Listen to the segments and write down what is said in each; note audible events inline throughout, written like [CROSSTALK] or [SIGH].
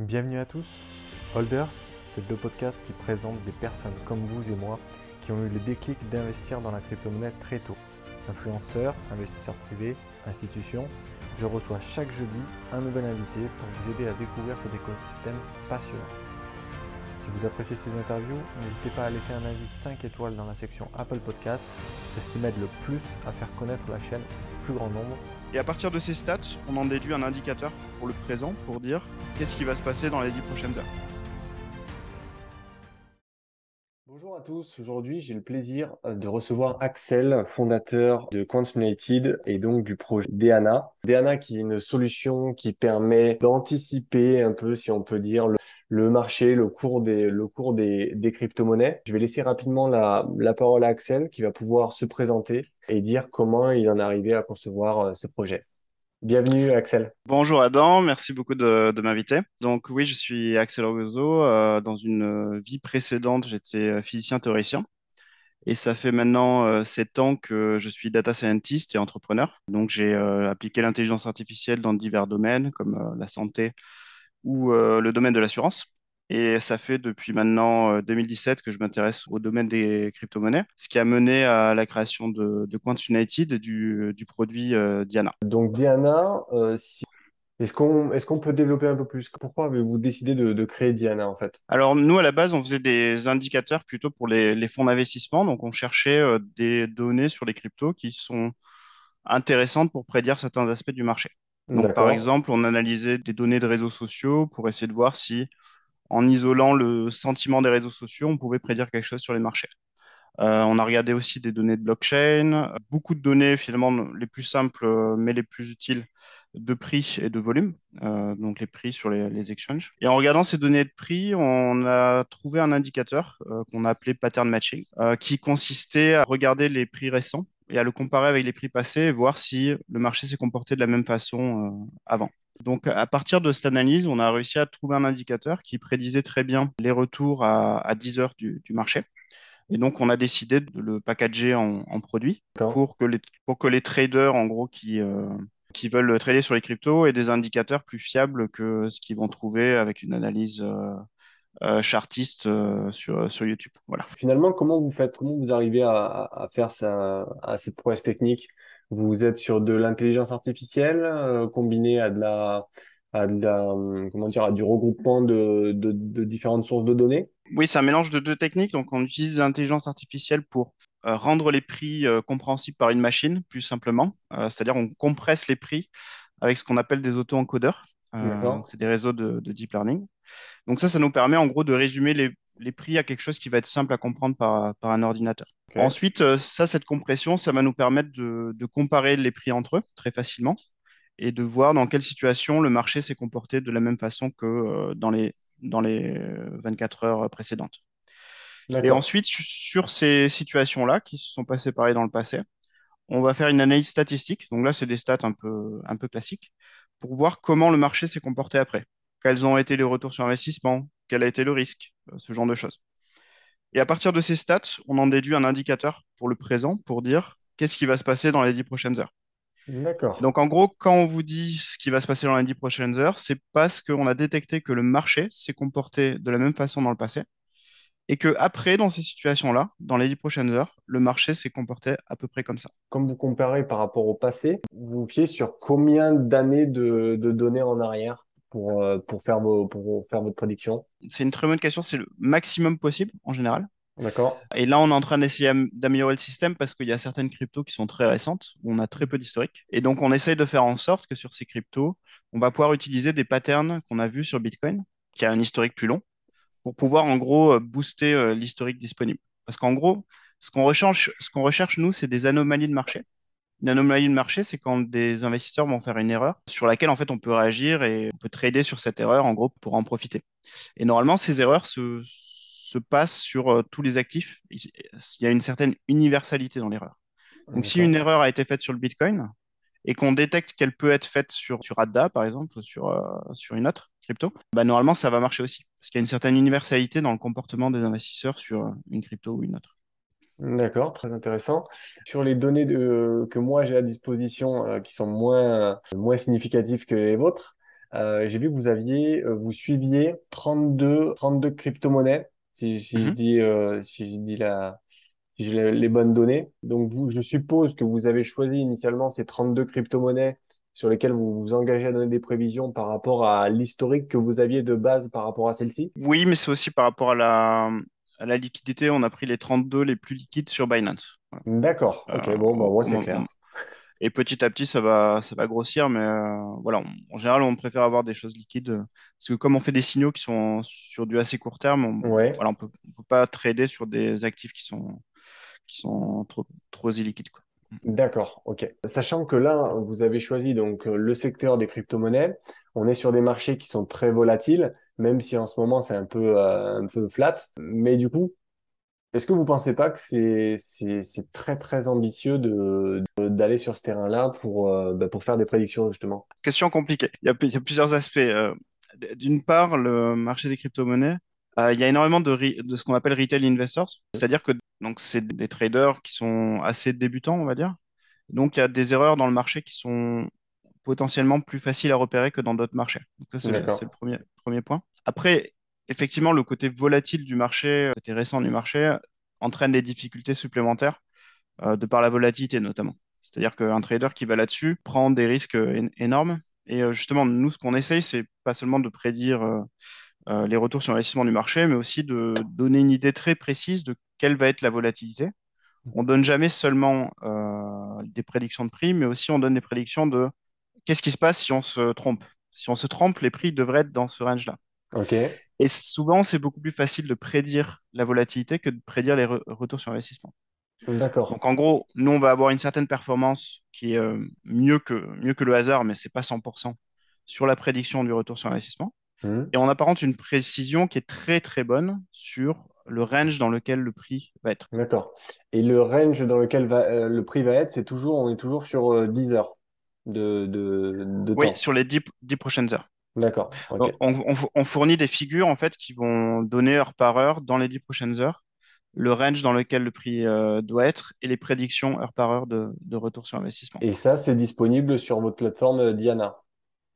Bienvenue à tous. Holders, c'est le podcast qui présente des personnes comme vous et moi qui ont eu le déclic d'investir dans la crypto-monnaie très tôt. Influenceurs, investisseurs privés, institutions, je reçois chaque jeudi un nouvel invité pour vous aider à découvrir cet écosystème passionnant. Si vous appréciez ces interviews, n'hésitez pas à laisser un avis 5 étoiles dans la section Apple Podcast. C'est ce qui m'aide le plus à faire connaître la chaîne plus grand nombre. Et à partir de ces stats, on en déduit un indicateur pour le présent pour dire qu'est-ce qui va se passer dans les 10 prochaines heures. Bonjour à tous, aujourd'hui j'ai le plaisir de recevoir Axel, fondateur de Quantum United et donc du projet Deana. Deana qui est une solution qui permet d'anticiper un peu, si on peut dire, le, le marché, le cours des, le cours des, des crypto-monnaies. Je vais laisser rapidement la, la parole à Axel qui va pouvoir se présenter et dire comment il en est arrivé à concevoir euh, ce projet. Bienvenue Axel. Bonjour Adam, merci beaucoup de, m'inviter. Donc oui, je suis Axel Orgozo. Euh, dans une vie précédente, j'étais physicien théoricien. Et ça fait maintenant euh, sept ans que je suis data scientist et entrepreneur. Donc j'ai euh, appliqué l'intelligence artificielle dans divers domaines comme euh, la santé, ou euh, le domaine de l'assurance. Et ça fait depuis maintenant 2017 euh, que je m'intéresse au domaine des crypto-monnaies, ce qui a mené à la création de, de Quant United du, du produit euh, Diana. Donc Diana, euh, si... est-ce qu'on qu'on peut développer un peu plus? Pourquoi avez-vous décidé de, de créer Diana en fait? Alors nous, à la base, on faisait des indicateurs plutôt pour les, les fonds d'investissement. Donc on cherchait euh, des données sur les cryptos qui sont intéressantes pour prédire certains aspects du marché. Donc, par exemple, on analysait des données de réseaux sociaux pour essayer de voir si, en isolant le sentiment des réseaux sociaux, on pouvait prédire quelque chose sur les marchés. Euh, on a regardé aussi des données de blockchain, beaucoup de données finalement les plus simples euh, mais les plus utiles de prix et de volume, euh, donc les prix sur les, les, exchanges. Et en regardant ces données de prix, on a trouvé un indicateur euh, qu'on a appelé pattern matching, qui consistait à regarder les prix récents et à le comparer avec les prix passés et voir si le marché s'est comporté de la même façon euh, avant. Donc, à partir de cette analyse, on a réussi à trouver un indicateur qui prédisait très bien les retours à, à 10 heures du, du, marché. Et donc, on a décidé de le packager en, en produit pour que, les, pour que les traders, en gros, qui, euh, qui veulent trader sur les cryptos aient des indicateurs plus fiables que ce qu'ils vont trouver avec une analyse euh, chartiste euh, sur, sur YouTube. Voilà. Finalement, comment vous faites, comment vous arrivez à, à faire ça, à cette prouesse technique? Vous êtes sur de l'intelligence artificielle euh, combinée à de la, à de la, comment dire, à du regroupement de, de, de différentes sources de données? Oui, c'est un mélange de deux techniques. Donc, on utilise l'intelligence artificielle pour euh, rendre les prix euh, compréhensibles par une machine, plus simplement. Euh, c'est-à-dire, on compresse les prix avec ce qu'on appelle des auto-encodeurs. C'est des réseaux de, de, deep learning. Donc ça, ça nous permet en gros de résumer les, les, prix à quelque chose qui va être simple à comprendre par, par un ordinateur. Okay. Ensuite, ça, cette compression, ça va nous permettre de, de, comparer les prix entre eux très facilement et de voir dans quelle situation le marché s'est comporté de la même façon que dans les, dans les 24 heures précédentes. Et ensuite, sur ces situations-là qui se sont passées pareil dans le passé, on va faire une analyse statistique. Donc là, c'est des stats un peu, un peu classiques pour voir comment le marché s'est comporté après. Quels ont été les retours sur investissement, quel a été le risque, ce genre de choses. Et à partir de ces stats, on en déduit un indicateur pour le présent pour dire qu'est-ce qui va se passer dans les dix prochaines heures. D'accord. Donc en gros, quand on vous dit ce qui va se passer dans les dix prochaines heures, c'est parce qu'on a détecté que le marché s'est comporté de la même façon dans le passé et que après, dans ces situations-là, dans les dix prochaines heures, le marché s'est comporté à peu près comme ça. Comme vous comparez par rapport au passé, vous vous fiez sur combien d'années de, de, données en arrière pour, euh, pour, faire, vos, pour faire votre prédiction? C'est une très bonne question. C'est le maximum possible en général. D'accord. Et là, on est en train d'essayer d'améliorer le système parce qu'il y a certaines cryptos qui sont très récentes, où on a très peu d'historique. Et donc, on essaye de faire en sorte que sur ces cryptos, on va pouvoir utiliser des patterns qu'on a vus sur Bitcoin, qui a un historique plus long, pour pouvoir en gros booster euh, l'historique disponible. Parce qu'en gros, ce qu'on recherche, ce qu'on recherche, nous, c'est des anomalies de marché. Une anomalie de marché, c'est quand des investisseurs vont faire une erreur sur laquelle en fait on peut réagir et on peut trader sur cette erreur en gros pour en profiter. Et normalement, ces erreurs se, se passent sur euh, tous les actifs. Il y a une certaine universalité dans l'erreur. Donc, si une erreur a été faite sur le Bitcoin et qu'on détecte qu'elle peut être faite sur, sur ADA, par exemple, sur, euh, sur une autre crypto, bah, normalement, ça va marcher aussi. Parce qu'il y a une certaine universalité dans le comportement des investisseurs sur une crypto ou une autre. D'accord, très intéressant. Sur les données de, que moi j'ai à disposition, euh, qui sont moins, moins significatives que les vôtres, j'ai vu que vous aviez, vous suiviez 32, 32 crypto-monnaies, si, si je dis, si je dis la, si j'ai les les bonnes données. Donc, vous, je suppose que vous avez choisi initialement ces 32 crypto-monnaies sur lesquelles vous vous engagez à donner des prévisions par rapport à l'historique que vous aviez de base par rapport à celle-ci? Oui, mais c'est aussi par rapport à la, à la liquidité. On a pris les 32 les plus liquides sur Binance. Voilà. D'accord. Euh, Ok. Bon, bah, moi, c'est clair. et petit à petit, ça va, ça va grossir, mais euh, voilà, on- en général, on préfère avoir des choses liquides euh, parce que comme on fait des signaux qui sont sur du assez court terme, on, Ouais. voilà, on peut, on peut pas trader sur des actifs qui sont, qui sont trop, trop illiquides, quoi. D'accord, ok. Sachant que là, vous avez choisi donc euh, le secteur des crypto-monnaies, on est sur des marchés qui sont très volatiles, même si en ce moment c'est un peu, euh, un peu flat. Mais du coup, est-ce que vous pensez pas que c'est, très très ambitieux de, d'aller sur ce terrain-là pour, euh, bah, pour faire des prédictions justement? Question compliquée. Il y a, plusieurs aspects. D'une part, le marché des crypto-monnaies, il y a énormément de, ce qu'on appelle retail investors, c'est-à-dire que donc c'est des traders qui sont assez débutants, on va dire. Donc il y a des erreurs dans le marché qui sont potentiellement plus faciles à repérer que dans d'autres marchés. Donc ça, c'est le, premier, premier point. Après, effectivement, le côté volatile du marché, le côté récent du marché, entraîne des difficultés supplémentaires euh, de par la volatilité notamment. C'est-à-dire qu'un trader qui va là-dessus prend des risques é- énormes. Et euh, justement, nous, ce qu'on essaye, c'est pas seulement de prédire euh, euh, les retours sur investissement du marché, mais aussi de donner une idée très précise de quelle va être la volatilité. On donne jamais seulement euh, des prédictions de prix, mais aussi on donne des prédictions de qu'est-ce qui se passe si on se trompe. Si on se trompe, les prix devraient être dans ce range-là. Et souvent, c'est beaucoup plus facile de prédire la volatilité que de prédire les re- retours sur investissement. D'accord. Donc en gros, nous, on va avoir une certaine performance qui est euh, mieux que, mieux que le hasard, mais c'est pas 100% sur la prédiction du retour sur investissement. Hmm. Et on apparente une précision qui est très très bonne sur le range dans lequel le prix va être. D'accord. Et le range dans lequel va, euh, le prix va être, c'est toujours, on est toujours sur euh, 10 heures de, de, de Oui, temps. sur les 10, 10 prochaines heures. D'accord. On, on- on fournit des figures en fait qui vont donner heure par heure dans les 10 prochaines heures le range dans lequel le prix euh, doit être et les prédictions heure par heure de, de retour sur investissement. Et ça, c'est disponible sur votre plateforme euh, Diana?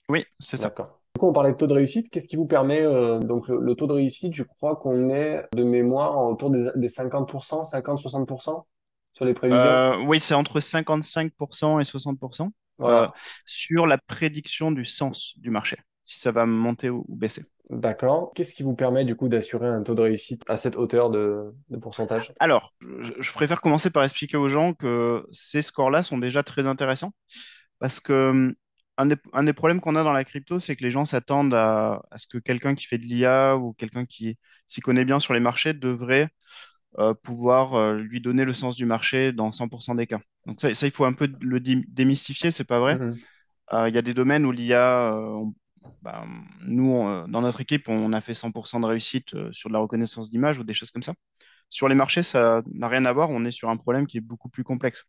Oui, c'est ça. D'accord. Du coup, on parlait de taux de réussite. Qu'est-ce qui vous permet, euh, donc le, le taux de réussite, je crois qu'on est de mémoire autour des, des 50%, 50-60% sur les prévisions? Euh, oui, c'est entre 55% et 60% euh, sur la prédiction du sens du marché, si ça va monter ou, ou baisser. D'accord. Qu'est-ce qui vous permet du coup d'assurer un taux de réussite à cette hauteur de, de pourcentage? Alors, je, je préfère commencer par expliquer aux gens que ces scores-là sont déjà très intéressants parce que hum, un des, un des problèmes qu'on a dans la crypto, c'est que les gens s'attendent à, à ce que quelqu'un qui fait de l'IA ou quelqu'un qui s'y connaît bien sur les marchés devrait euh, pouvoir euh, lui donner le sens du marché dans 100% des cas. Donc ça, ça, il faut un peu le dé- démystifier, c'est pas vrai. Mhm. Euh, Il y a des domaines où l'IA, bah, nous, on, dans notre équipe, on a fait 100% de réussite sur de la reconnaissance d'image ou des choses comme ça. Sur les marchés, ça n'a rien à voir. On est sur un problème qui est beaucoup plus complexe.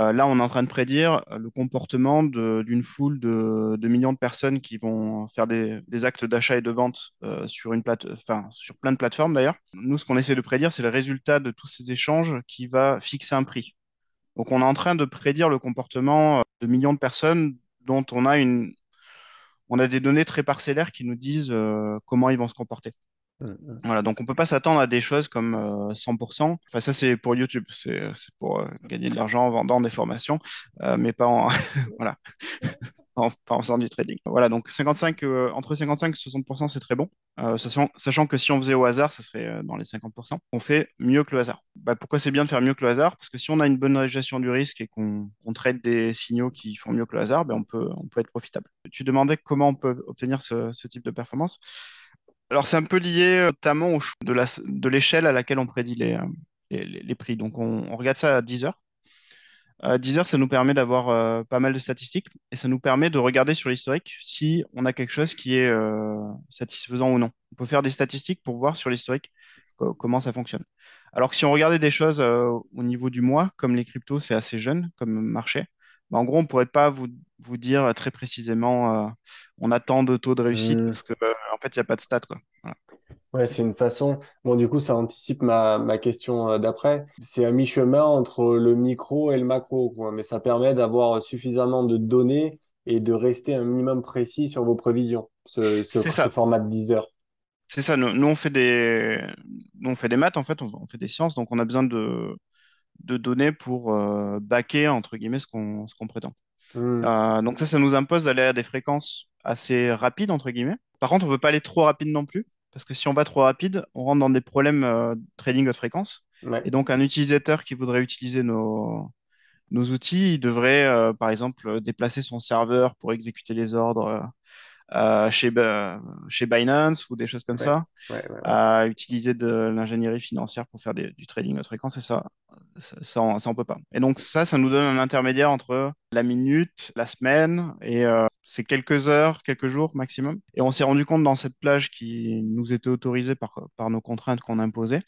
Euh, là, on est en train de prédire euh, le comportement d'une foule de, millions de personnes qui vont faire des, actes d'achat et de vente euh, sur une plate, sur plein de plateformes d'ailleurs. Nous, ce qu'on essaie de prédire, c'est le résultat de tous ces échanges qui va fixer un prix. Donc, on est en train de prédire le comportement de millions de personnes dont on a des données très parcellaires qui nous disent comment ils vont se comporter. Mhm. Voilà, donc on peut pas s'attendre à des choses comme euh, 100%. Enfin, ça, c'est pour YouTube. C'est pour euh, gagner de l'argent en vendant des formations, euh, mais pas en, [LAUGHS] voilà, en, faisant du trading. Voilà, donc 55, euh, entre 55 et 60%, c'est très bon. Euh, sachant, que si on faisait au hasard, ça serait euh, dans les 50%. On fait mieux que le hasard. Bah, pourquoi c'est bien de faire mieux que le hasard? Parce que si on a une bonne gestion du risque et qu'on qu'on traite des signaux qui font mieux que le hasard, ben on peut, on peut être profitable. Tu demandais comment on peut obtenir ce type de performance. Alors, c'est un peu lié euh, notamment au choix de la, de l'échelle à laquelle on prédit les, euh, les, les- les prix. Donc, on, on regarde ça à 10 heures. À 10 heures, ça nous permet d'avoir euh, pas mal de statistiques et ça nous permet de regarder sur l'historique si on a quelque chose qui est euh, satisfaisant ou non. On peut faire des statistiques pour voir sur l'historique co- comment ça fonctionne. Alors que si on regardait des choses euh, au niveau du mois, comme les cryptos, c'est assez jeune comme marché, bah, en gros, on ne pourrait pas vous, vous dire très précisément on a tant de taux de réussite Mhm. parce que fait, il n'y a pas de stats, quoi. Voilà. Ouais, c'est une façon. Bon, du coup, ça anticipe ma, ma question euh, d'après. C'est à mi-chemin entre le micro et le macro, quoi. Mais ça permet d'avoir suffisamment de données et de rester un minimum précis sur vos prévisions, ce, ce, ce format de 10 heures. C'est ça. Nous, nous, on fait des, nous, on fait des maths, en fait, on, on fait des sciences, donc on a besoin de, de données pour euh, baquer, entre guillemets, ce qu'on qu'on prétend. Hmm, Euh, donc ça, ça nous impose d'aller à des fréquences assez rapides, entre guillemets. Par contre, on veut pas aller trop rapide non plus, parce que si on va trop rapide, on rentre dans des problèmes euh, de trading haute fréquence. Et donc, un utilisateur qui voudrait utiliser nos, nos outils, il devrait, euh, par exemple, déplacer son serveur pour exécuter les ordres euh, chez, chez Binance ou des choses comme ouais, ça, ouais, utiliser de l'ingénierie financière pour faire des- du trading haute fréquence, et ça, ça, ça, on, on peut pas. Et donc ça, ça nous donne un intermédiaire entre la minute, la semaine, et euh, c'est quelques heures, quelques jours maximum. Et on s'est rendu compte dans cette plage qui nous était autorisée par, par nos contraintes qu'on imposait,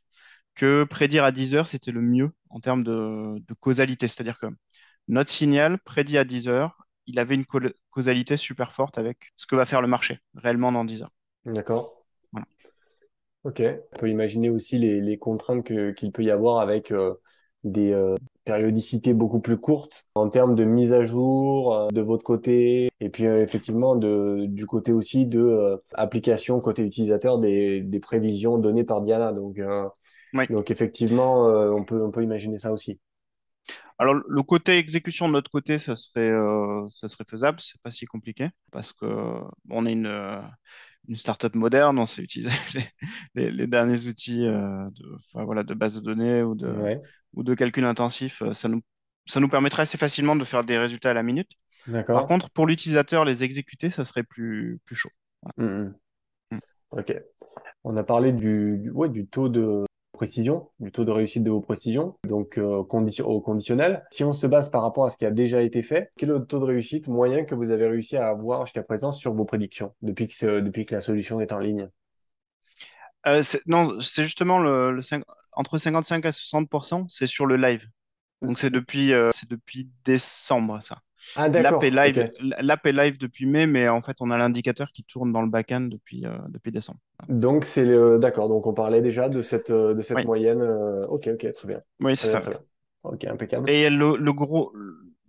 que prédire à 10 heures, c'était le mieux en termes de, de causalité. C'est-à-dire que notre signal prédit à 10 heures, il avait une cau- causalité super forte avec ce que va faire le marché réellement dans 10 heures. D'accord. Voilà. Ok. On peut imaginer aussi les, les contraintes qu'il peut y avoir avec euh, des euh, périodicités beaucoup plus courtes en termes de mise à jour euh, de votre côté et puis euh, effectivement de, du côté aussi de euh, application côté utilisateur des, des prévisions données par Diana. Donc, Oui. donc effectivement, on peut, on peut imaginer ça aussi. Alors, le côté exécution de notre côté, ça serait, euh, ça serait faisable, c'est pas si compliqué parce que on est une, une startup moderne, on sait utiliser [LAUGHS] les, les- les derniers outils euh, de, enfin, voilà, de base de données ou de, Ouais. ou de calcul intensif. euh, Ça nous, ça nous permettrait assez facilement de faire des résultats à la minute. Par contre, pour l'utilisateur, les exécuter, ça serait plus, plus chaud. Mm, mm. Voilà. Ok. On a parlé du, du, ouais, du taux de précision, du taux de réussite de vos précisions, donc euh, condition, au conditionnel. Si on se base par rapport à ce qui a déjà été fait, quel est le taux de réussite moyen que vous avez réussi à avoir jusqu'à présent sur vos prédictions depuis que, c'est- depuis que la solution est en ligne? Euh, non, c'est justement le, le cinq- entre 55 à 60%, c'est sur le live. Donc c'est depuis, euh, c'est depuis décembre, ça. Ah, L'app est live, l'app est live depuis mai, mais en fait, on a l'indicateur qui tourne dans le back-end depuis, euh, depuis décembre. Donc c'est le, d'accord. Donc on parlait déjà de cette, euh, de cette Oui, moyenne. euh, ok, ok, très bien, oui, c'est ça. bien. Ok, impeccable. Et le, le gros,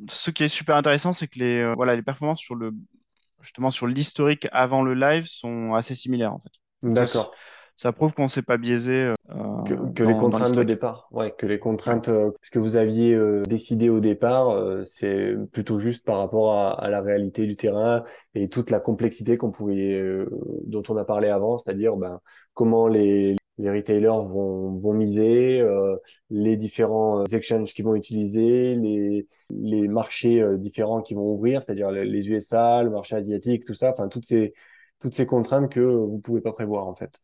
ce qui est super intéressant, c'est que les, euh, voilà, les performances sur le, justement sur l'historique avant le live sont assez similaires, en fait. D'accord. Ça prouve qu'on ne s'est pas biaisé euh, Que, que les dans, contraintes de départ, ouais, que les contraintes euh, ce que vous aviez euh, décidé au départ, euh, c'est plutôt juste par rapport à, à la réalité du terrain et toute la complexité qu'on pouvait, euh, dont on a parlé avant, c'est-à-dire ben, comment les, les retailers vont, vont miser, euh, les différents euh, exchanges qu'ils vont utiliser, les, les marchés euh, différents qui vont ouvrir, c'est-à-dire les, les USA, le marché asiatique, tout ça, enfin toutes ces toutes ces contraintes que vous pouvez pas prévoir en fait.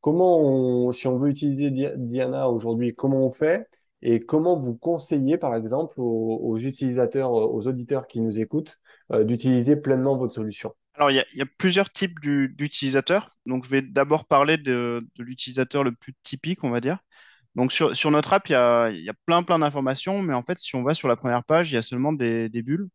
Comment si on veut utiliser Di- Diana aujourd'hui, comment on fait et comment vous conseillez, par exemple, aux, utilisateurs, aux auditeurs qui nous écoutent, euh, d'utiliser pleinement votre solution? Alors, il y a, plusieurs types du- d'utilisateurs. Donc, je vais d'abord parler de, l'utilisateur le plus typique, on va dire. Donc, sur, notre app, il y a, plein, plein d'informations, mais en fait, si on va sur la première page, il y a seulement des bulles.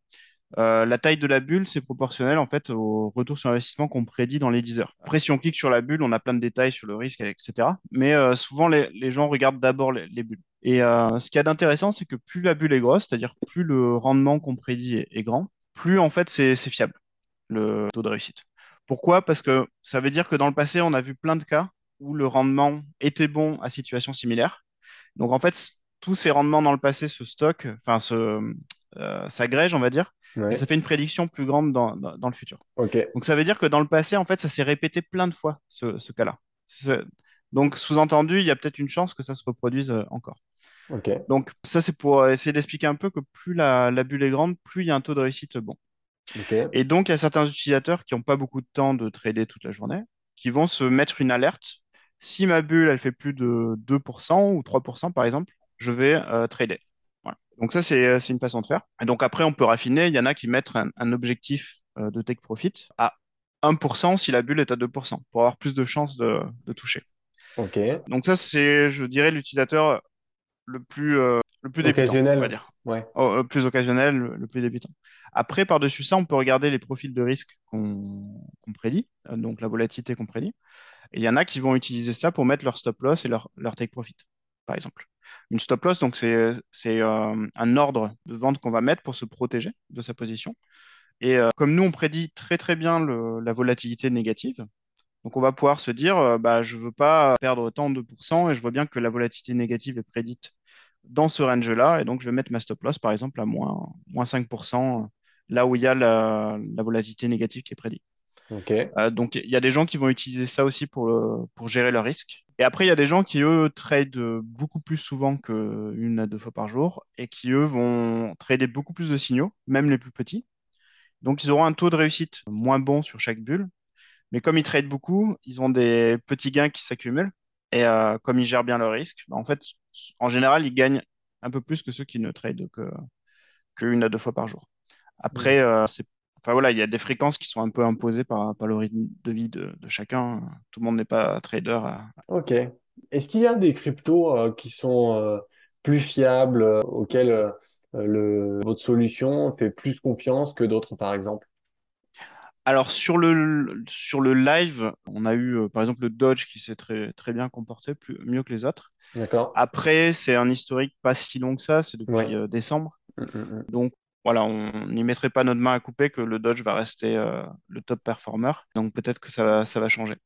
Euh, la taille de la bulle, c'est proportionnel en fait au retour sur investissement qu'on prédit dans les 10 heures. Après, si on clique sur la bulle, on a plein de détails sur le risque, etc. Mais euh, souvent, les, gens regardent d'abord les, les bulles. Et euh, ce qu'il y a d'intéressant, c'est que plus la bulle est grosse, c'est-à-dire plus le rendement qu'on prédit est, grand, plus en fait c'est fiable, le taux de réussite. Pourquoi? Parce que ça veut dire que dans le passé, on a vu plein de cas où le rendement était bon à situation similaire. Donc en fait, tous ces rendements dans le passé se stockent, enfin se, s'agrègent, on va dire, et ça fait une prédiction plus grande dans, dans, dans le futur. Donc ça veut dire que dans le passé, en fait, ça s'est répété plein de fois, ce, ce cas-là. Donc sous-entendu, il y a peut-être une chance que ça se reproduise euh, encore. Donc ça, c'est pour essayer d'expliquer un peu que plus la, la bulle est grande, plus il y a un taux de réussite bon. Et donc, il y a certains utilisateurs qui n'ont pas beaucoup de temps de trader toute la journée, qui vont se mettre une alerte. Si ma bulle, elle fait plus de 2% ou 3%, par exemple, je vais euh, trader. Donc ça, c'est c'est une façon de faire. Et donc après, on peut raffiner. Il y en a qui mettent un, un objectif euh, de take profit à 1% si la bulle est à 2%, pour avoir plus de chances de, de toucher. Ok. Donc ça, c'est, je dirais, l'utilisateur le plus, euh, le plus débutant, on va Occasionnel. dire. Ouais. Oh, le plus occasionnel, le, le plus débutant. Après, par-dessus ça, on peut regarder les profils de risque qu'on prédit, euh, donc la volatilité qu'on prédit. Et il y en a qui vont utiliser ça pour mettre leur stop loss et leur, leur take profit, par exemple. Une stop loss, donc c'est euh, un ordre de vente qu'on va mettre pour se protéger de sa position. Et comme nous, on prédit très bien la volatilité négative, donc on va pouvoir se dire, bah, je ne veux pas perdre tant de 2% et je vois bien que la volatilité négative est prédite dans ce range-là. Et donc, je vais mettre ma stop loss, par exemple, à moins, moins 5%, là où il y a la, volatilité négative qui est prédite. Euh, donc, il y a des gens qui vont utiliser ça aussi pour, pour gérer leur risque. Et après, il y a des gens qui, eux, tradent beaucoup plus souvent qu'une à deux fois par jour et qui, eux, vont trader beaucoup plus de signaux, même les plus petits. Donc, ils auront un taux de réussite moins bon sur chaque bulle. Mais comme ils tradent beaucoup, ils ont des petits gains qui s'accumulent. Et euh, comme ils gèrent bien le risque, bah, en fait, en général, ils gagnent un peu plus que ceux qui ne tradent que qu'une à deux fois par jour. Après, euh, c'est Enfin, voilà, il y a des fréquences qui sont un peu imposées par, par le rythme de vie de, chacun. Tout le monde n'est pas trader. Ok. Est-ce qu'il y a des cryptos euh, qui sont plus fiables, auxquels le, votre solution fait plus confiance que d'autres, par exemple? Alors sur le, sur le live, on a eu euh, par exemple le Dodge qui s'est très, très bien comporté, plus, mieux que les autres. D'accord. Après, c'est un historique pas si long que ça, c'est depuis euh, décembre. Mm, mm, mm. Donc voilà, on n'y mettrait pas notre main à couper que le Dodge va rester euh, le top performer. Donc peut-être que ça, ça va changer.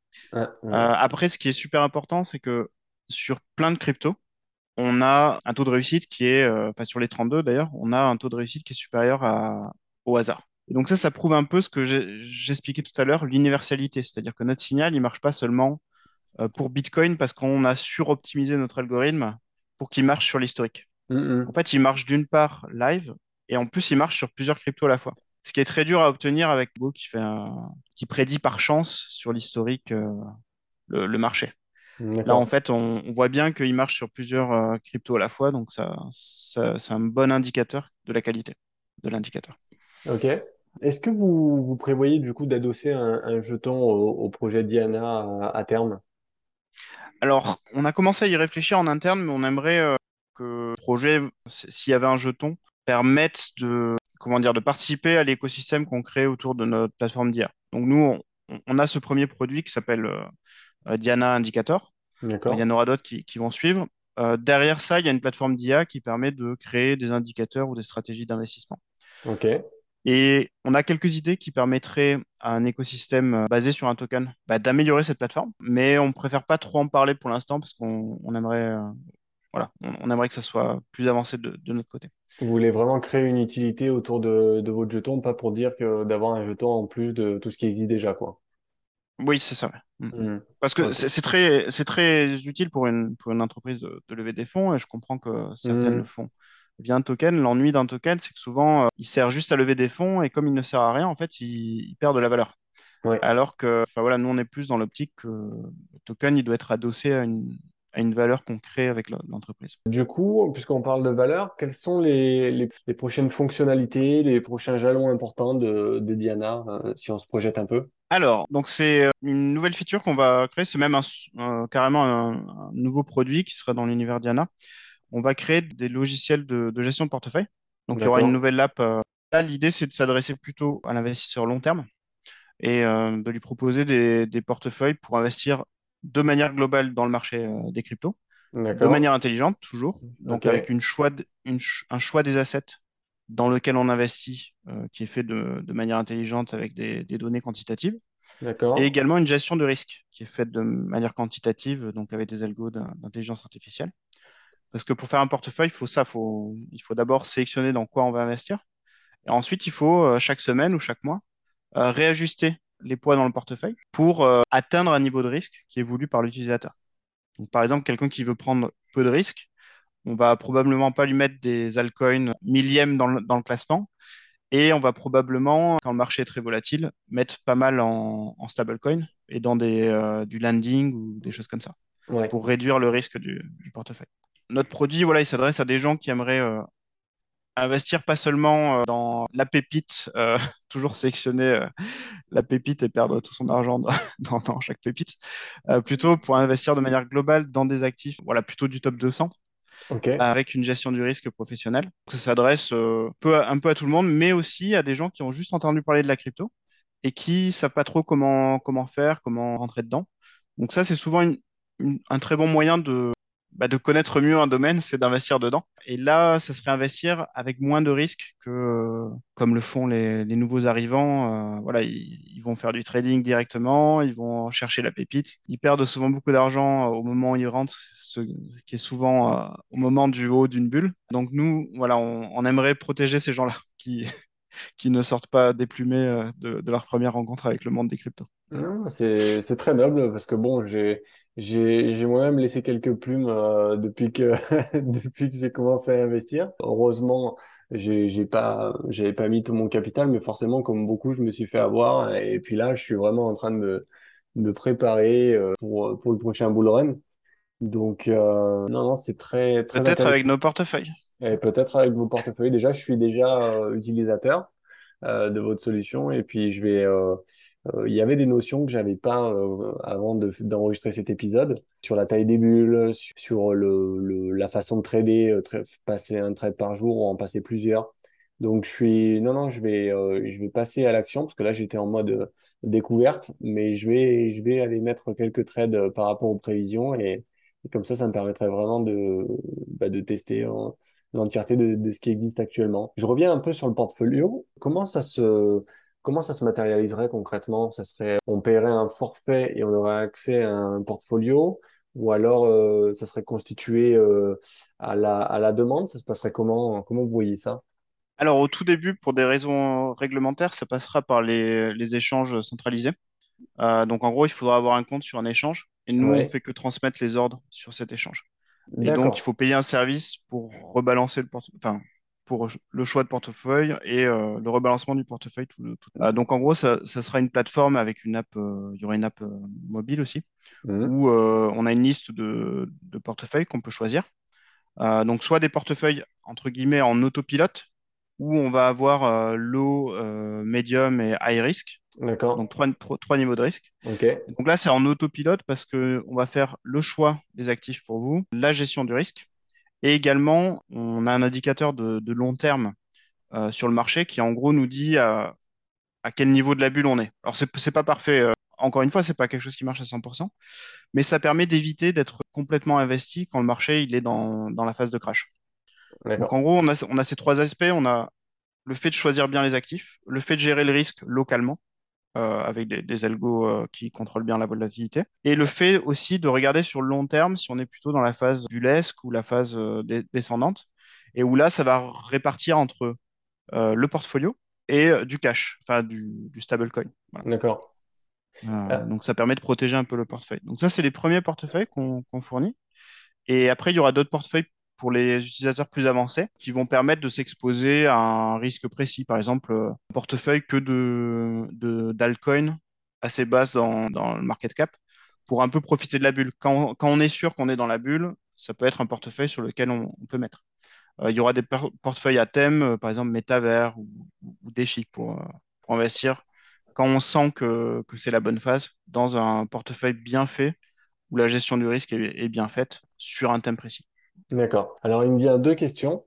après, ce qui est super important, c'est que sur plein de cryptos, on a un taux de réussite qui est, enfin sur les 32 d'ailleurs, on a un taux de réussite qui est supérieur à, au hasard donc ça, ça prouve un peu ce que j'expliquais tout à l'heure, l'universalité. C'est-à-dire que notre signal, il marche pas seulement euh, pour Bitcoin parce qu'on a suroptimisé notre algorithme pour qu'il marche sur l'historique. En fait, il marche d'une part live et en plus, il marche sur plusieurs cryptos à la fois. Ce qui est très dur à obtenir avec Go qui, fait qui prédit par chance sur l'historique euh, le, marché. Là, en fait, on, voit bien qu'il marche sur plusieurs euh, cryptos à la fois, donc ça, c'est un bon indicateur de la qualité de l'indicateur. Ok. Est-ce que vous, vous prévoyez du coup d'adosser un, jeton au, projet Diana à, terme? Alors, on a commencé à y réfléchir en interne, mais on aimerait euh, que le projet, s'il y avait un jeton, permette de, comment dire, de participer à l'écosystème qu'on crée autour de notre plateforme d'IA. Donc nous, on, a ce premier produit qui s'appelle euh, Diana Indicator. Il y en aura d'autres qui, vont suivre. Euh, derrière ça, il y a une plateforme d'IA qui permet de créer des indicateurs ou des stratégies d'investissement. Ok. Et on a quelques idées qui permettraient à un écosystème euh, basé sur un token bah, d'améliorer cette plateforme, mais on préfère pas trop en parler pour l'instant parce qu'on aimerait, euh, voilà, on, aimerait que ça soit plus avancé de, notre côté. Vous voulez vraiment créer une utilité autour de, votre jeton, pas pour dire que d'avoir un jeton en plus de tout ce qui existe déjà, quoi. Oui, c'est ça. Mm. Mm. Parce que c'est très, très utile pour une, pour une entreprise de, lever des fonds et je comprends que certaines mm. le font via un token. L'ennui d'un token, c'est que souvent, euh, il sert juste à lever des fonds et comme il ne sert à rien, en fait, il, perd de la valeur. Alors que, voilà, nous, on est plus dans l'optique que le token, il doit être adossé à une, à une valeur qu'on crée avec l'entreprise. Du coup, puisqu'on parle de valeur, quelles sont les, les, prochaines fonctionnalités, les prochains jalons importants de, de Diana, euh, si on se projette un peu? Alors, donc c'est euh, une nouvelle feature qu'on va créer, c'est même un, carrément un, un, nouveau produit qui sera dans l'univers Diana on va créer des logiciels de, gestion de portefeuille. Donc, il y aura une nouvelle app. Euh, là, l'idée, c'est de s'adresser plutôt à l'investisseur long terme et euh, de lui proposer des, portefeuilles pour investir de manière globale dans le marché euh, des cryptos, de manière intelligente, toujours. Donc, avec une choix un choix des assets dans lequel on investit, qui est fait de, manière intelligente avec des, des données quantitatives. Et également une gestion de risque qui est faite de manière quantitative, donc avec des algos d'intelligence artificielle. Parce que pour faire un portefeuille, il faut ça. Faut, il faut d'abord sélectionner dans quoi on va investir. Et ensuite, il faut euh, chaque semaine ou chaque mois euh, réajuster les poids dans le portefeuille pour euh, atteindre un niveau de risque qui est voulu par l'utilisateur. Par exemple, quelqu'un qui veut prendre peu de risques, on va probablement pas lui mettre des altcoins millièmes dans le, dans le classement. Et on va probablement, quand le marché est très volatile, mettre pas mal en, en stablecoin et dans des, du landing ou des choses comme ça pour réduire le risque du portefeuille notre produit, voilà, il s'adresse à des gens qui aimeraient euh, investir pas seulement euh, dans la pépite, euh, [LAUGHS] toujours sélectionner la pépite et perdre tout son argent dans, [LAUGHS] chaque pépite, plutôt pour investir de manière globale dans des actifs, voilà, plutôt du top 200. avec une gestion du risque professionnelle. Ça s'adresse un peu à tout le monde, mais aussi à des gens qui ont juste entendu parler de la crypto et qui ne savent pas trop comment, comment faire, comment rentrer dedans. Donc ça, c'est souvent un très bon moyen de bah, de connaître mieux un domaine, c'est d'investir dedans. Et là, ça serait investir avec moins de risques que comme le font les, nouveaux arrivants. Euh, voilà, ils, vont faire du trading directement, ils vont chercher la pépite. Ils perdent souvent beaucoup d'argent au moment où ils rentrent, ce qui est souvent au moment du haut d'une bulle. Donc nous, voilà, on, on aimerait protéger ces gens-là [LAUGHS] qui qui ne sortent pas déplumés euh, de, de, leur première rencontre avec le monde des cryptos. C'est, c'est très noble parce que bon, j'ai, moi-même laissé quelques plumes euh, depuis que, [LAUGHS] depuis que j'ai commencé à investir. Heureusement, j'ai, pas, j'avais pas mis tout mon capital, mais forcément, comme beaucoup, je me suis fait avoir. Et puis là, je suis vraiment en train de me, me préparer euh, pour, pour le prochain bull run. Donc, non, non, c'est très, très Peut-être avec nos portefeuilles. Et peut-être avec vos portefeuilles. Déjà, je suis déjà utilisateur euh, de votre solution. Et puis, je vais euh, il y avait des notions que j'avais pas euh, avant d'enregistrer cet épisode sur la taille des bulles, sur le, la façon de trader, euh, passer un trade par jour ou en passer plusieurs. Donc je suis non non je vais je vais passer à l'action parce que là j'étais en mode découverte mais je vais je vais aller mettre quelques trades par rapport aux prévisions et, comme ça ça me permettrait vraiment de bah, de tester l'entièreté de, de ce qui existe actuellement. Je reviens un peu sur le portfolio. Comment ça se Comment ça se matérialiserait concrètement? Ça serait, on paierait un forfait et on aurait accès à un portfolio, ou alors euh, ça serait constitué euh, à la, à la demande? Ça se passerait comment? Comment vous voyez ça? Alors, au tout début, pour des raisons réglementaires, ça passera par les, les échanges centralisés. Euh, donc, en gros, il faudra avoir un compte sur un échange. Et nous, on ne fait que transmettre les ordres sur cet échange. Et donc, il faut payer un service pour rebalancer le portefeuille, enfin, pour le choix de portefeuille et euh, le rebalancement du portefeuille. Tout, ah, donc en gros, ça, sera une plateforme avec une app, euh, il y aura une app euh, mobile aussi, mmh. où on a une liste de, portefeuilles qu'on peut choisir. donc soit des portefeuilles entre guillemets en autopilote, où on va avoir low, medium et high risk. D'accord. Donc trois, trois, niveaux de risque. Donc là, c'est en autopilote parce qu'on va faire le choix des actifs pour vous, la gestion du risque et également, on a un indicateur de, long terme euh, sur le marché qui, en gros, nous dit à, quel niveau de la bulle on est. Alors, ce n'est pas parfait. Euh, encore une fois, ce n'est pas quelque chose qui marche à 100%, mais ça permet d'éviter d'être complètement investi quand le marché il est dans, la phase de crash. Donc, en gros, on a, on a ces trois aspects. On a le fait de choisir bien les actifs, le fait de gérer le risque localement, euh, avec des, algos euh, qui contrôlent bien la volatilité. Et le fait aussi de regarder sur le long terme si on est plutôt dans la phase bullesque ou la phase euh, descendante, et où là, ça va répartir entre le portfolio et du cash, enfin du, du stablecoin. D'accord. Donc ça permet de protéger un peu le portefeuille. Donc ça, c'est les premiers portefeuilles qu'on fournit. Et après, il y aura d'autres portefeuilles pour les utilisateurs plus avancés qui vont permettre de s'exposer à un risque précis. Par exemple, un portefeuille que de assez basse dans, dans, le market cap pour un peu profiter de la bulle. Quand, quand on est sûr qu'on est dans la bulle, ça peut être un portefeuille sur lequel on, peut mettre. Euh, il y aura des portefeuilles à thème, euh, par exemple Metaver ou, ou Défi pour, euh, pour investir quand on sent que, que c'est la bonne phase dans un portefeuille bien fait où la gestion du risque est bien faite sur un thème précis. D'accord. Alors, il me vient deux questions.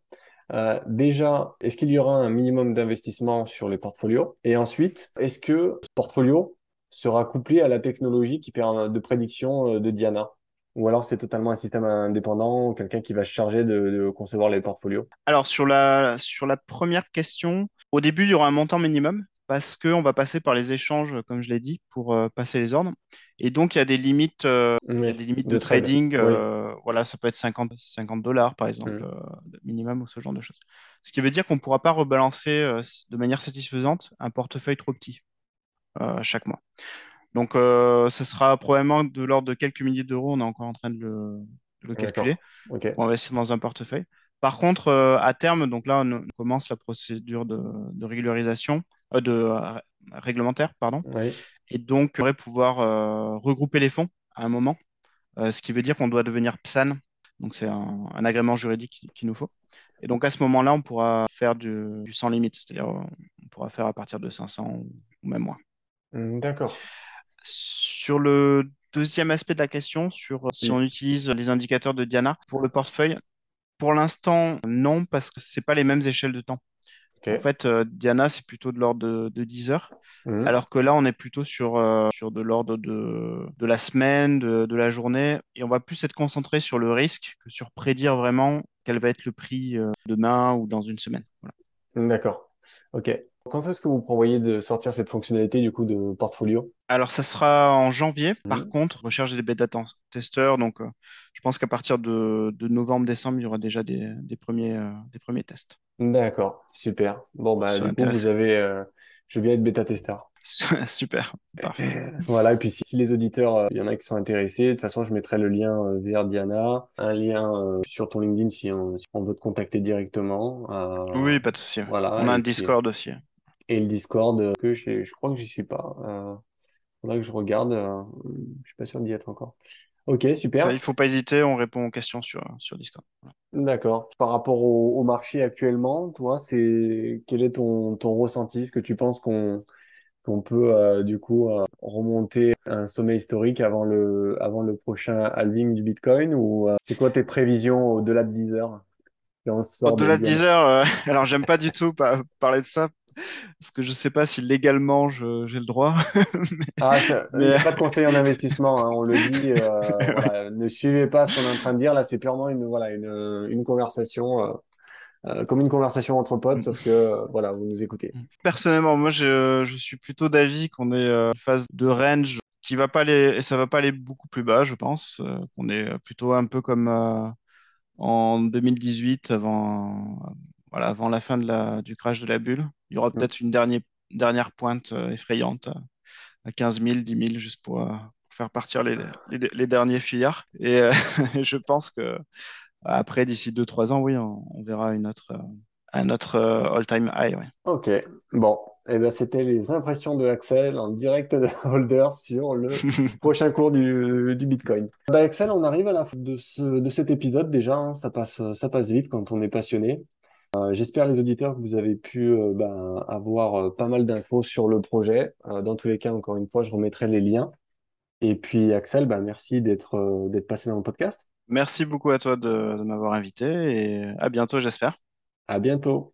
Euh, déjà, est-ce qu'il y aura un minimum d'investissement sur les portfolios? Et ensuite, est-ce que ce portfolio sera couplé à la technologie qui permet de prédiction euh, de Diana? Ou alors c'est totalement un système indépendant, quelqu'un qui va se charger de, concevoir les portfolios? Alors sur la, sur la première question, au début, il y aura un montant minimum parce qu'on va passer par les échanges, comme je l'ai dit, pour euh, passer les ordres. Et donc, il y a des limites, euh, des limites de, trading. Euh, voilà, ça peut être 50, 50 dollars, par exemple, mm. minimum ou ce genre de choses. Ce qui veut dire qu'on ne pourra pas rebalancer de manière satisfaisante un portefeuille trop petit chaque mois. Donc, ça sera probablement de l'ordre de quelques milliers d'euros. On est encore en train de le, calculer pour investir dans un portefeuille. Par contre, à terme, donc là, on commence la procédure de, de régularisation. Euh, de euh, réglementaire, pardon. Et donc, on pourrait pouvoir euh, regrouper les fonds à un moment, ce qui veut dire qu'on doit devenir PSAN. Donc, c'est un, agrément juridique qu'il nous faut. Et donc, à ce moment-là, on pourra faire du, sans limite, c'est-à-dire on pourra faire à partir de 500 ou même moins. Mmh, d'accord. Sur le deuxième aspect de la question, sur si on utilise les indicateurs de Diana pour le portefeuille, pour l'instant, non, parce que ce pas les mêmes échelles de temps. En fait, Diana, c'est plutôt de l'ordre de, 10 heures. Mmh. Alors que là, on est plutôt sur, sur de l'ordre de, de, la semaine, de, la journée. Et on va plus être concentré sur le risque que sur prédire vraiment quel va être le prix demain ou dans une semaine. D'accord. OK. Quand est-ce que vous prévoyez de sortir cette fonctionnalité du coup de portfolio? Alors ça sera en janvier. Par mmh. contre, recherche des bêta testeurs. Donc euh, je pense qu'à partir de, novembre-décembre, il y aura déjà des, premiers, euh, des premiers tests. D'accord, super. Bon bah du coup vous avez, euh, je veux bien être bêta testeur. [LAUGHS] Super, parfait. [LAUGHS] Voilà, et puis si, les auditeurs, il y en a qui sont intéressés, de toute façon, je mettrai le lien vers Diana, un lien sur ton LinkedIn si on, veut te contacter directement. oui, pas de souci. Voilà, on a un Discord aussi. Et le Discord, que je crois que j'y suis pas. Euh, faudra que je regarde. Euh, je suis pas sûr d'y être encore. Ok, super. Il faut pas hésiter, on répond aux questions sur, sur Discord. D'accord. Par rapport au, marché actuellement, toi, c'est quel est ton, ton ressenti? Est-ce que tu penses qu'on qu'on peut du coup remonter un sommet historique avant le avant le prochain halving du Bitcoin? Ou c'est quoi tes prévisions au-delà de 10 heures? Au-delà de 10 heures, [LAUGHS] alors j'aime pas du tout parler de ça parce que je ne sais pas si légalement j'ai le droit. [LAUGHS] Ah, il n'y a pas de conseil en investissement, hein, on le dit. Euh, [LAUGHS] ne suivez pas ce qu'on est en train de dire. Là, c'est purement une, voilà, une, une conversation, euh, euh, comme une conversation entre potes, sauf que voilà, vous nous écoutez. Personnellement, moi, je, je suis plutôt d'avis qu'on est une phase de range qui va pas aller, et ça va pas aller beaucoup plus bas, je pense. qu'on est plutôt un peu comme en 2018, avant voilà, avant la fin de la, du crash de la bulle. Il y aura peut-être une dernière, dernière pointe euh, effrayante à, 15 000, 10 000, juste pour, euh, faire partir les, les, derniers filières. Et euh, [LAUGHS] je pense que après, d'ici 2-3 ans, oui, on, verra une autre, un autre all-time high. Ok, bon. Eh ben, c'était les impressions de Axel en direct de [LAUGHS] Holder sur le [LAUGHS] prochain cours du, du Bitcoin. Bah, Axel, on arrive à la fin de, ce, de cet épisode déjà. Hein. Ça, passe, ça passe vite quand on est passionné. Euh, j'espère les auditeurs que vous avez pu euh, ben, avoir euh, pas mal d'infos sur le projet. dans tous les cas, encore une fois, je remettrai les liens. Et puis Axel, ben, merci d'être d'être passé dans le podcast. Merci beaucoup à toi de, de m'avoir invité et à bientôt, j'espère. À bientôt.